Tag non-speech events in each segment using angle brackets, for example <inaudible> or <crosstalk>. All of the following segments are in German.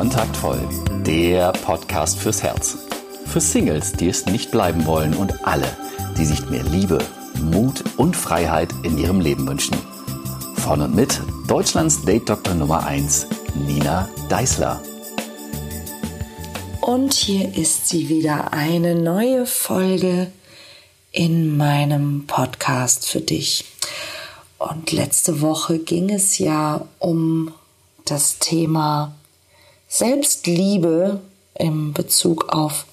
Kontaktvoll, der Podcast fürs Herz. Für Singles, die es nicht bleiben wollen und alle, die sich mehr Liebe, Mut und Freiheit in ihrem Leben wünschen. Von und mit Deutschlands Date-Doktor Nummer 1, Nina Deißler. Und hier ist sie wieder, eine neue Folge in meinem Podcast für dich. Und letzte Woche ging es ja um das Thema Selbstliebe im Bezug auf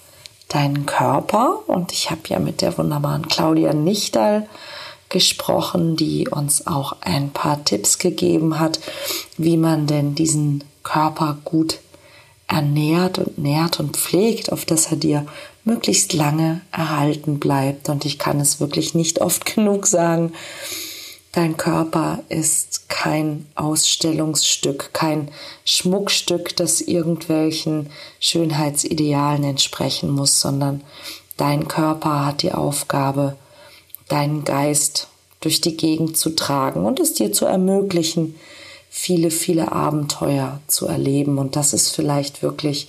deinen Körper. Und ich habe ja mit der wunderbaren Claudia Nichtal gesprochen, die uns auch ein paar Tipps gegeben hat, wie man denn diesen Körper gut ernährt und nährt und pflegt, auf dass er dir möglichst lange erhalten bleibt. Und ich kann es wirklich nicht oft genug sagen, Dein Körper ist kein Ausstellungsstück, kein Schmuckstück, das irgendwelchen Schönheitsidealen entsprechen muss, sondern dein Körper hat die Aufgabe, deinen Geist durch die Gegend zu tragen und es dir zu ermöglichen, viele, viele Abenteuer zu erleben. Und das ist vielleicht wirklich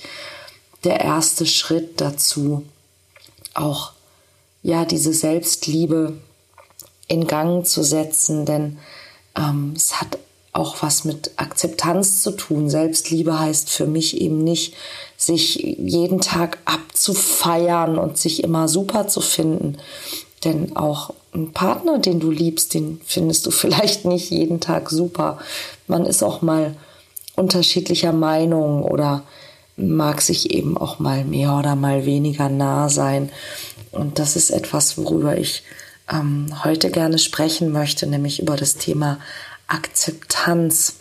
der erste Schritt dazu, auch ja, diese Selbstliebe in Gang zu setzen, denn ähm, es hat auch was mit Akzeptanz zu tun. Selbstliebe heißt für mich eben nicht, sich jeden Tag abzufeiern und sich immer super zu finden. Denn auch ein Partner, den du liebst, den findest du <laughs> vielleicht nicht jeden Tag super. Man ist auch mal unterschiedlicher Meinung oder mag sich eben auch mal mehr oder mal weniger nah sein. Und das ist etwas, worüber ich ähm, heute gerne sprechen möchte, nämlich über das Thema Akzeptanz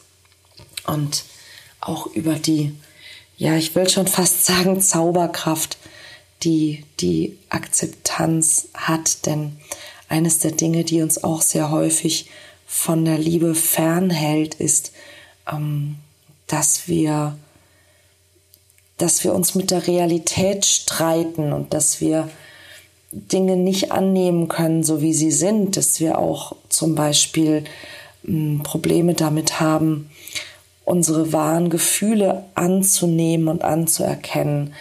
und auch über die, ja, ich will schon fast sagen, Zauberkraft, die die Akzeptanz hat. Denn eines der Dinge, die uns auch sehr häufig von der Liebe fernhält, ist, ähm, dass wir, dass wir uns mit der Realität streiten und dass wir Dinge nicht annehmen können, so wie sie sind, dass wir auch zum Beispiel hm, Probleme damit haben, unsere wahren Gefühle anzunehmen und anzuerkennen,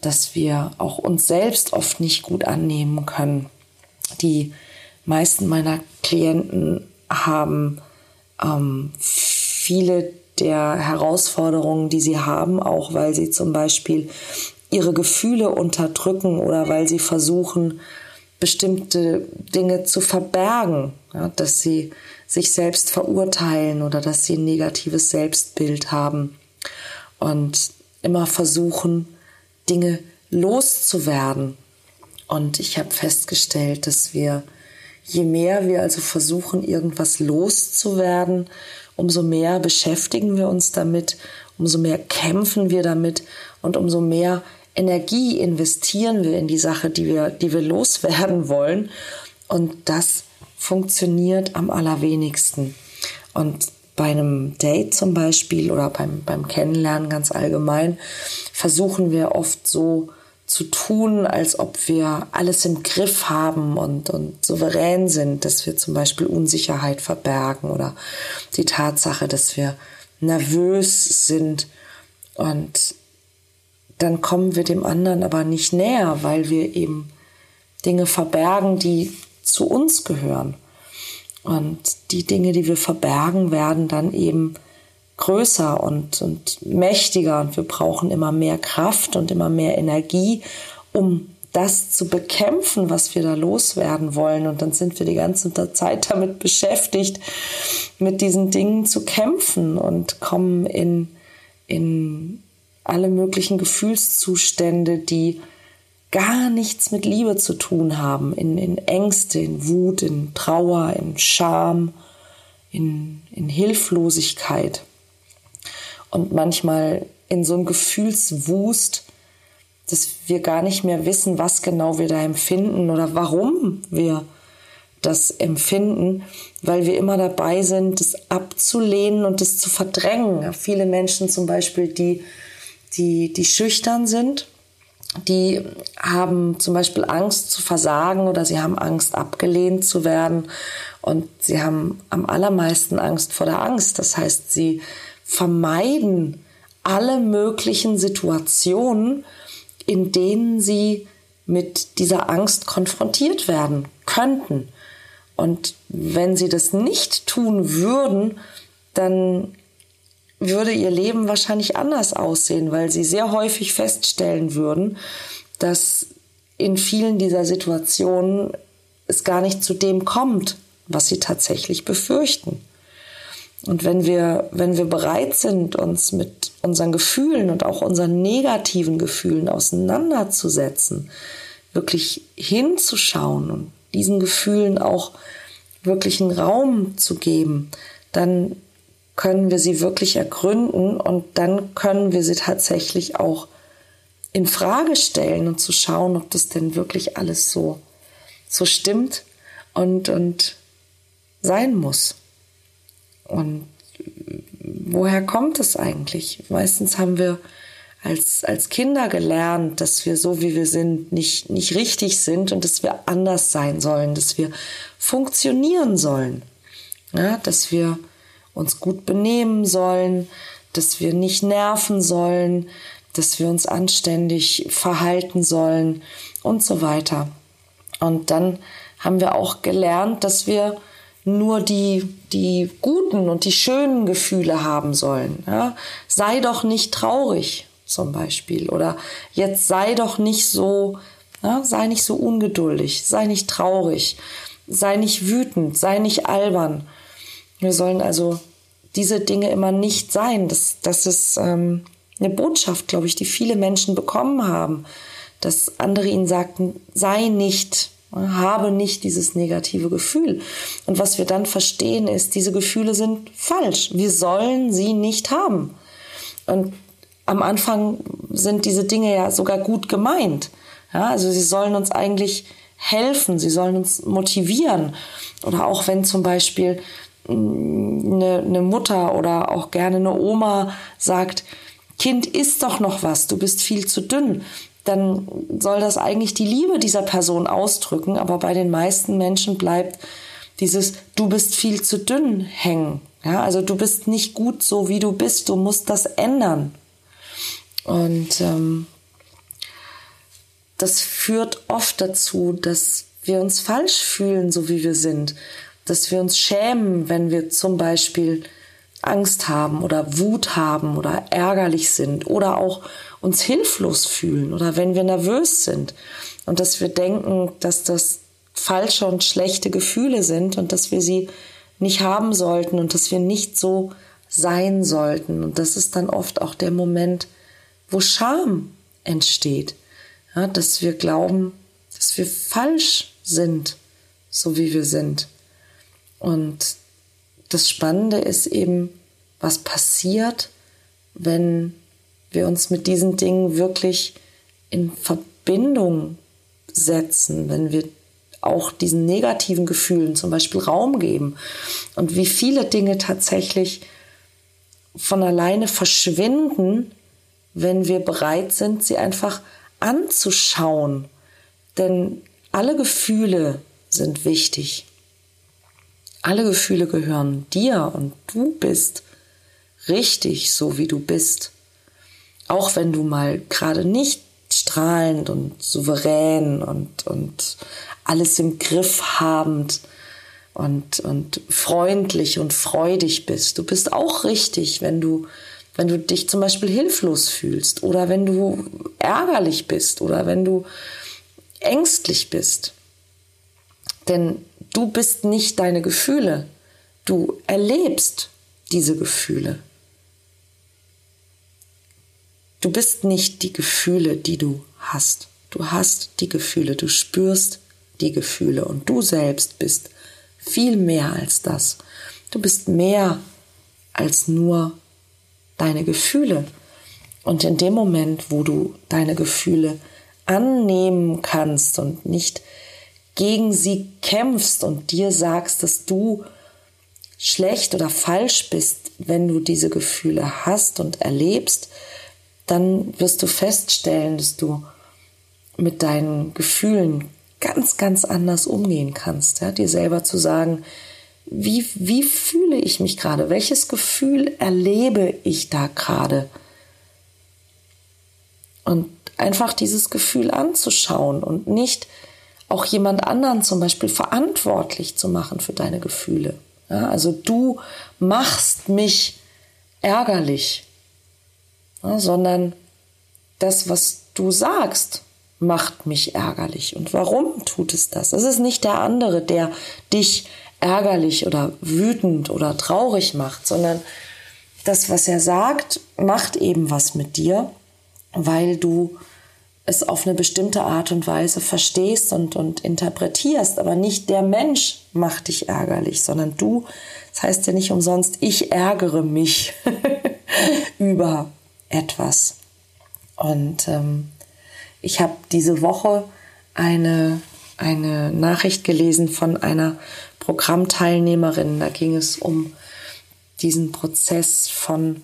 dass wir auch uns selbst oft nicht gut annehmen können. Die meisten meiner Klienten haben ähm, viele der Herausforderungen, die sie haben, auch weil sie zum Beispiel ihre Gefühle unterdrücken oder weil sie versuchen, bestimmte Dinge zu verbergen, ja, dass sie sich selbst verurteilen oder dass sie ein negatives Selbstbild haben und immer versuchen, Dinge loszuwerden. Und ich habe festgestellt, dass wir, je mehr wir also versuchen, irgendwas loszuwerden, umso mehr beschäftigen wir uns damit, umso mehr kämpfen wir damit und umso mehr Energie investieren wir in die Sache, die wir, die wir loswerden wollen. Und das funktioniert am allerwenigsten. Und bei einem Date zum Beispiel oder beim, beim Kennenlernen ganz allgemein versuchen wir oft so zu tun, als ob wir alles im Griff haben und, und souverän sind, dass wir zum Beispiel Unsicherheit verbergen oder die Tatsache, dass wir nervös sind und dann kommen wir dem anderen aber nicht näher, weil wir eben Dinge verbergen, die zu uns gehören. Und die Dinge, die wir verbergen, werden dann eben größer und, und mächtiger und wir brauchen immer mehr Kraft und immer mehr Energie, um das zu bekämpfen, was wir da loswerden wollen. Und dann sind wir die ganze Zeit damit beschäftigt, mit diesen Dingen zu kämpfen und kommen in, in alle möglichen Gefühlszustände, die gar nichts mit Liebe zu tun haben, in, in Ängste, in Wut, in Trauer, in Scham, in, in Hilflosigkeit und manchmal in so einem Gefühlswust, dass wir gar nicht mehr wissen, was genau wir da empfinden oder warum wir das empfinden, weil wir immer dabei sind, das abzulehnen und das zu verdrängen. Viele Menschen zum Beispiel, die die, die schüchtern sind, die haben zum Beispiel Angst zu versagen oder sie haben Angst abgelehnt zu werden und sie haben am allermeisten Angst vor der Angst. Das heißt, sie vermeiden alle möglichen Situationen, in denen sie mit dieser Angst konfrontiert werden könnten. Und wenn sie das nicht tun würden, dann würde ihr Leben wahrscheinlich anders aussehen, weil sie sehr häufig feststellen würden, dass in vielen dieser Situationen es gar nicht zu dem kommt, was sie tatsächlich befürchten. Und wenn wir, wenn wir bereit sind, uns mit unseren Gefühlen und auch unseren negativen Gefühlen auseinanderzusetzen, wirklich hinzuschauen und diesen Gefühlen auch wirklich einen Raum zu geben, dann können wir sie wirklich ergründen und dann können wir sie tatsächlich auch in Frage stellen und zu schauen, ob das denn wirklich alles so, so stimmt und, und sein muss. Und woher kommt es eigentlich? Meistens haben wir als, als Kinder gelernt, dass wir so wie wir sind nicht, nicht richtig sind und dass wir anders sein sollen, dass wir funktionieren sollen, ja, dass wir uns gut benehmen sollen, dass wir nicht nerven sollen, dass wir uns anständig verhalten sollen und so weiter. Und dann haben wir auch gelernt, dass wir nur die, die guten und die schönen Gefühle haben sollen. Ja? Sei doch nicht traurig, zum Beispiel. Oder jetzt sei doch nicht so, ja, sei nicht so ungeduldig, sei nicht traurig, sei nicht wütend, sei nicht albern. Wir sollen also diese Dinge immer nicht sein. Das, das ist ähm, eine Botschaft, glaube ich, die viele Menschen bekommen haben, dass andere ihnen sagten, sei nicht habe nicht dieses negative Gefühl. Und was wir dann verstehen ist, diese Gefühle sind falsch. Wir sollen sie nicht haben. Und am Anfang sind diese Dinge ja sogar gut gemeint. Ja, also sie sollen uns eigentlich helfen, sie sollen uns motivieren. Oder auch wenn zum Beispiel eine, eine Mutter oder auch gerne eine Oma sagt, Kind, isst doch noch was, du bist viel zu dünn dann soll das eigentlich die Liebe dieser Person ausdrücken, aber bei den meisten Menschen bleibt dieses du bist viel zu dünn hängen. Ja, also du bist nicht gut so wie du bist, du musst das ändern. Und ähm, das führt oft dazu, dass wir uns falsch fühlen, so wie wir sind, dass wir uns schämen, wenn wir zum Beispiel Angst haben oder Wut haben oder ärgerlich sind oder auch uns hilflos fühlen oder wenn wir nervös sind und dass wir denken, dass das falsche und schlechte Gefühle sind und dass wir sie nicht haben sollten und dass wir nicht so sein sollten. Und das ist dann oft auch der Moment, wo Scham entsteht, ja, dass wir glauben, dass wir falsch sind, so wie wir sind. Und das Spannende ist eben, was passiert, wenn wir uns mit diesen Dingen wirklich in Verbindung setzen, wenn wir auch diesen negativen Gefühlen zum Beispiel Raum geben und wie viele Dinge tatsächlich von alleine verschwinden, wenn wir bereit sind, sie einfach anzuschauen. Denn alle Gefühle sind wichtig. Alle Gefühle gehören dir und du bist richtig so, wie du bist. Auch wenn du mal gerade nicht strahlend und souverän und, und alles im Griff habend und, und freundlich und freudig bist. Du bist auch richtig, wenn du, wenn du dich zum Beispiel hilflos fühlst oder wenn du ärgerlich bist oder wenn du ängstlich bist. Denn du bist nicht deine Gefühle. Du erlebst diese Gefühle. Du bist nicht die Gefühle, die du hast. Du hast die Gefühle, du spürst die Gefühle und du selbst bist viel mehr als das. Du bist mehr als nur deine Gefühle. Und in dem Moment, wo du deine Gefühle annehmen kannst und nicht gegen sie kämpfst und dir sagst, dass du schlecht oder falsch bist, wenn du diese Gefühle hast und erlebst, dann wirst du feststellen, dass du mit deinen Gefühlen ganz, ganz anders umgehen kannst. Ja? Dir selber zu sagen, wie, wie fühle ich mich gerade? Welches Gefühl erlebe ich da gerade? Und einfach dieses Gefühl anzuschauen und nicht auch jemand anderen zum Beispiel verantwortlich zu machen für deine Gefühle. Ja, also du machst mich ärgerlich, ja, sondern das, was du sagst, macht mich ärgerlich. Und warum tut es das? Es ist nicht der andere, der dich ärgerlich oder wütend oder traurig macht, sondern das, was er sagt, macht eben was mit dir, weil du es auf eine bestimmte Art und Weise verstehst und, und interpretierst. Aber nicht der Mensch macht dich ärgerlich, sondern du. Das heißt ja nicht umsonst, ich ärgere mich <laughs> über etwas. Und ähm, ich habe diese Woche eine, eine Nachricht gelesen von einer Programmteilnehmerin. Da ging es um diesen Prozess von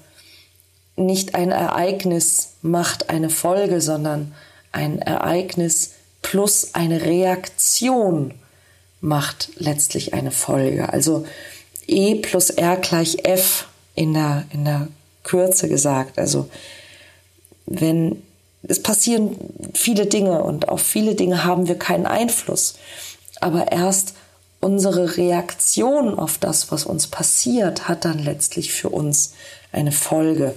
nicht ein Ereignis macht eine Folge, sondern ein Ereignis plus eine Reaktion macht letztlich eine Folge. Also E plus R gleich F in der, in der Kürze gesagt. Also wenn es passieren viele Dinge und auf viele Dinge haben wir keinen Einfluss. Aber erst unsere Reaktion auf das, was uns passiert, hat dann letztlich für uns eine Folge.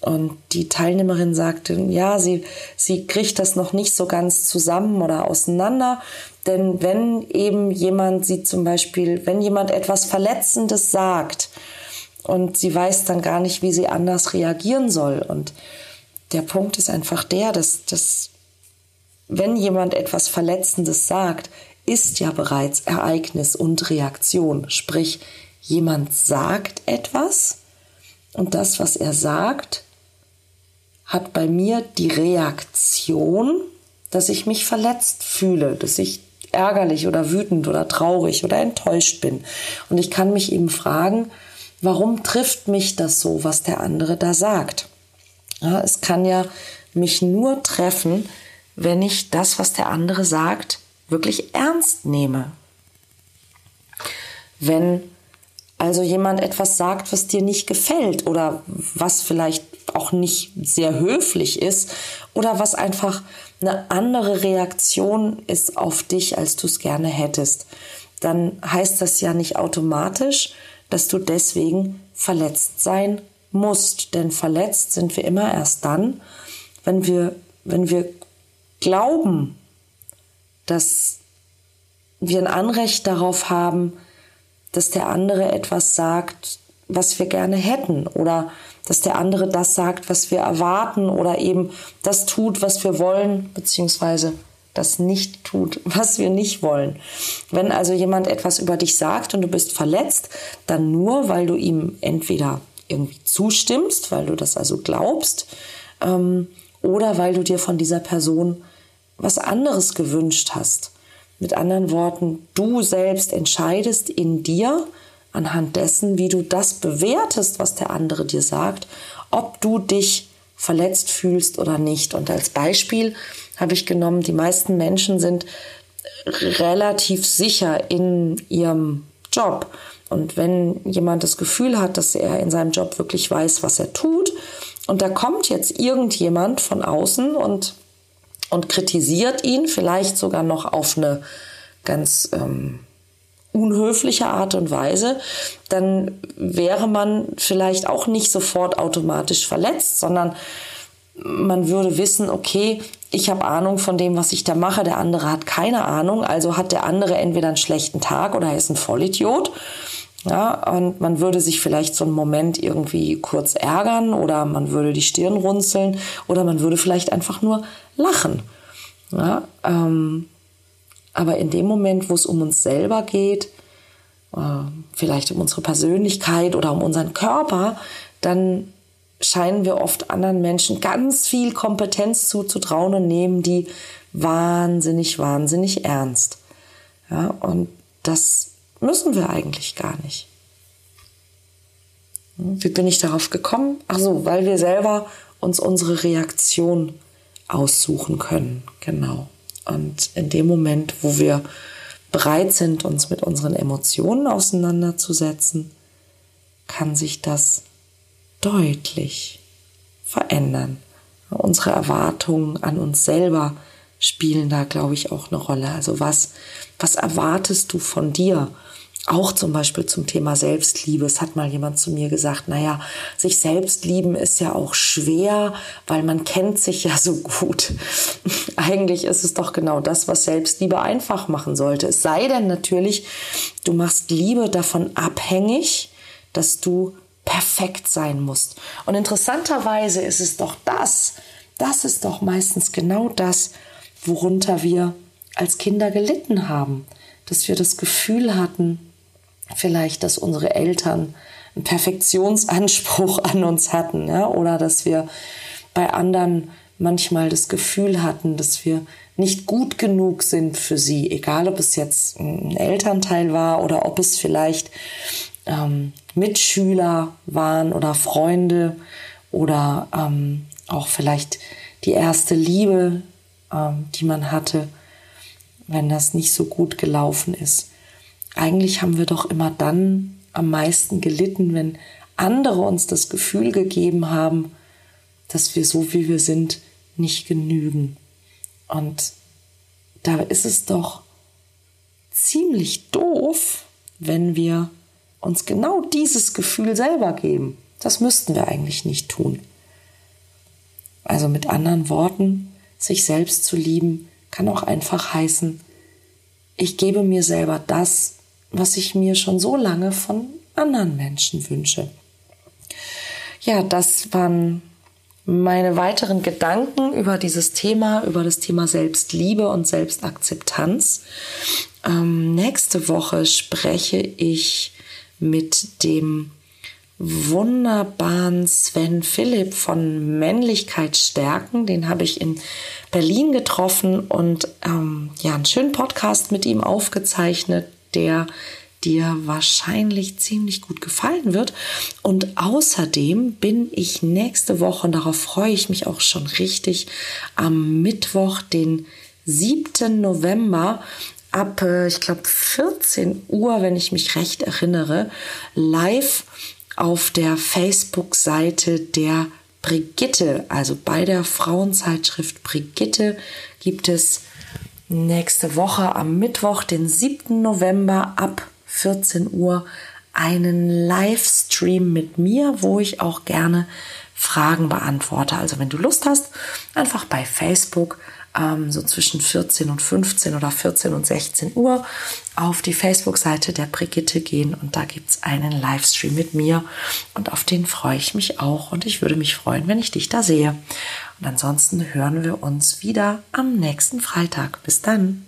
Und die Teilnehmerin sagte, ja, sie, sie kriegt das noch nicht so ganz zusammen oder auseinander. Denn wenn eben jemand sie zum Beispiel, wenn jemand etwas Verletzendes sagt und sie weiß dann gar nicht, wie sie anders reagieren soll. Und der Punkt ist einfach der, dass, dass wenn jemand etwas Verletzendes sagt, ist ja bereits Ereignis und Reaktion. Sprich, jemand sagt etwas und das, was er sagt, hat bei mir die Reaktion, dass ich mich verletzt fühle, dass ich ärgerlich oder wütend oder traurig oder enttäuscht bin. Und ich kann mich eben fragen, warum trifft mich das so, was der andere da sagt? Ja, es kann ja mich nur treffen, wenn ich das, was der andere sagt, wirklich ernst nehme. Wenn also jemand etwas sagt, was dir nicht gefällt oder was vielleicht auch nicht sehr höflich ist oder was einfach eine andere Reaktion ist auf dich, als du es gerne hättest, dann heißt das ja nicht automatisch, dass du deswegen verletzt sein musst. Denn verletzt sind wir immer erst dann, wenn wir, wenn wir glauben, dass wir ein Anrecht darauf haben, dass der andere etwas sagt, was wir gerne hätten oder dass der andere das sagt, was wir erwarten oder eben das tut, was wir wollen, beziehungsweise das nicht tut, <laughs> was wir nicht wollen. Wenn also jemand etwas über dich sagt und du bist verletzt, dann nur, weil du ihm entweder irgendwie zustimmst, weil du das also glaubst, ähm, oder weil du dir von dieser Person was anderes gewünscht hast. Mit anderen Worten, du selbst entscheidest in dir anhand dessen, wie du das bewertest, was der andere dir sagt, ob du dich verletzt fühlst oder nicht. Und als Beispiel habe ich genommen, die meisten Menschen sind relativ sicher in ihrem Job. Und wenn jemand das Gefühl hat, dass er in seinem Job wirklich weiß, was er tut, und da kommt jetzt irgendjemand von außen und und kritisiert ihn, vielleicht sogar noch auf eine ganz ähm, unhöfliche Art und Weise, dann wäre man vielleicht auch nicht sofort automatisch verletzt, sondern man würde wissen, okay, ich habe Ahnung von dem, was ich da mache, der andere hat keine Ahnung, also hat der andere entweder einen schlechten Tag oder er ist ein Vollidiot. Ja, und man würde sich vielleicht so einen Moment irgendwie kurz ärgern oder man würde die Stirn runzeln oder man würde vielleicht einfach nur lachen. Ja, ähm, aber in dem Moment, wo es um uns selber geht, äh, vielleicht um unsere Persönlichkeit oder um unseren Körper, dann scheinen wir oft anderen Menschen ganz viel Kompetenz zuzutrauen und nehmen die wahnsinnig, wahnsinnig ernst. Ja, und das müssen wir eigentlich gar nicht. Wie bin ich darauf gekommen? Ach so, weil wir selber uns unsere Reaktion aussuchen können. Genau. Und in dem Moment, wo wir bereit sind, uns mit unseren Emotionen auseinanderzusetzen, kann sich das deutlich verändern. Unsere Erwartungen an uns selber spielen da, glaube ich, auch eine Rolle. Also was, was erwartest du von dir? Auch zum Beispiel zum Thema Selbstliebe. Es hat mal jemand zu mir gesagt, naja, sich selbst lieben ist ja auch schwer, weil man kennt sich ja so gut. <laughs> Eigentlich ist es doch genau das, was Selbstliebe einfach machen sollte. Es sei denn natürlich, du machst Liebe davon abhängig, dass du perfekt sein musst. Und interessanterweise ist es doch das, das ist doch meistens genau das, worunter wir als Kinder gelitten haben. Dass wir das Gefühl hatten, vielleicht, dass unsere Eltern einen Perfektionsanspruch <laughs> an uns hatten, ja, oder dass wir bei anderen manchmal das Gefühl hatten, dass wir nicht gut genug sind für sie, egal ob es jetzt ein Elternteil war oder ob es vielleicht ähm, Mitschüler waren oder Freunde oder ähm, auch vielleicht die erste Liebe, ähm, die man hatte, wenn das nicht so gut gelaufen ist eigentlich haben wir doch immer dann am meisten gelitten, wenn andere uns das Gefühl gegeben haben, dass wir so wie wir sind nicht genügen. Und da ist es doch ziemlich doof, wenn wir uns genau dieses Gefühl selber geben. Das müssten wir eigentlich nicht tun. Also mit anderen Worten, sich selbst zu lieben, kann auch einfach heißen, ich gebe mir selber das, was ich mir schon so lange von anderen Menschen wünsche. Ja, das waren meine weiteren Gedanken über dieses Thema, über das Thema Selbstliebe und Selbstakzeptanz. Ähm, nächste Woche spreche ich mit dem wunderbaren Sven Philipp von Männlichkeit stärken. Den habe ich in Berlin getroffen und ähm, ja, einen schönen Podcast mit ihm aufgezeichnet der dir wahrscheinlich ziemlich gut gefallen wird. Und außerdem bin ich nächste Woche, und darauf freue ich mich auch schon richtig, am Mittwoch, den 7. November ab, äh, ich glaube, 14 Uhr, wenn ich mich recht erinnere, live auf der Facebook-Seite der Brigitte, also bei der Frauenzeitschrift Brigitte, gibt es nächste Woche am Mittwoch, den 7. November ab 14 Uhr einen Livestream mit mir, wo ich auch gerne Fragen beantworte. Also wenn du Lust hast, einfach bei Facebook ähm, so zwischen 14 und 15 oder 14 und 16 Uhr auf die Facebook-Seite der Brigitte gehen und da gibt es einen Livestream mit mir und auf den freue ich mich auch und ich würde mich freuen, wenn ich dich da sehe. Und ansonsten hören wir uns wieder am nächsten Freitag. Bis dann.